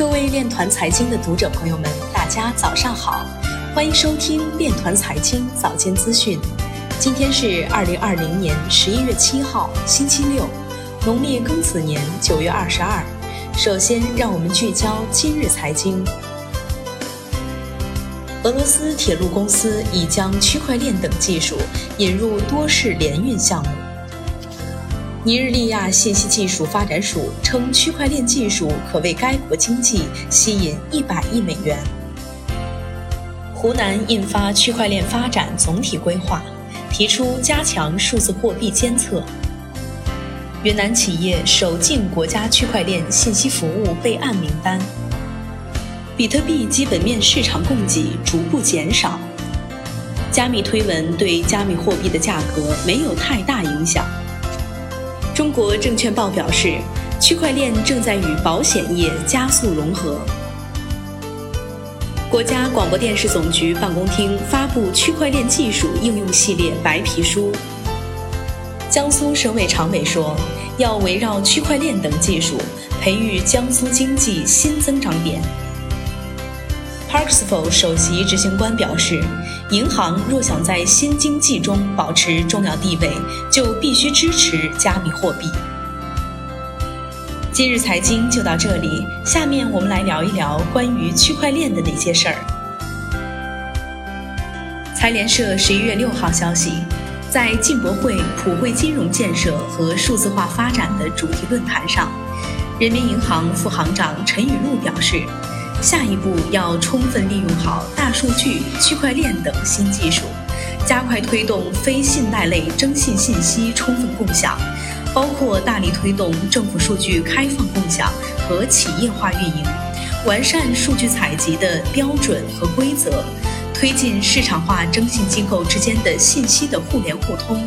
各位链团财经的读者朋友们，大家早上好，欢迎收听链团财经早间资讯。今天是二零二零年十一月七号，星期六，农历庚子年九月二十二。首先，让我们聚焦今日财经。俄罗斯铁路公司已将区块链等技术引入多式联运项目。尼日利亚信息技术发展署称，区块链技术可为该国经济吸引一百亿美元。湖南印发区块链发展总体规划，提出加强数字货币监测。云南企业首进国家区块链信息服务备案名单。比特币基本面市场供给逐步减少，加密推文对加密货币的价格没有太大影响。中国证券报表示，区块链正在与保险业加速融合。国家广播电视总局办公厅发布区块链技术应用系列白皮书。江苏省委常委说，要围绕区块链等技术，培育江苏经济新增长点。Parksville 首席执行官表示，银行若想在新经济中保持重要地位，就必须支持加密货币。今日财经就到这里，下面我们来聊一聊关于区块链的那些事儿。财联社十一月六号消息，在进博会普惠金融建设和数字化发展的主题论坛上，人民银行副行长陈雨露表示。下一步要充分利用好大数据、区块链等新技术，加快推动非信贷类征信信息充分共享，包括大力推动政府数据开放共享和企业化运营，完善数据采集的标准和规则，推进市场化征信机构之间的信息的互联互通。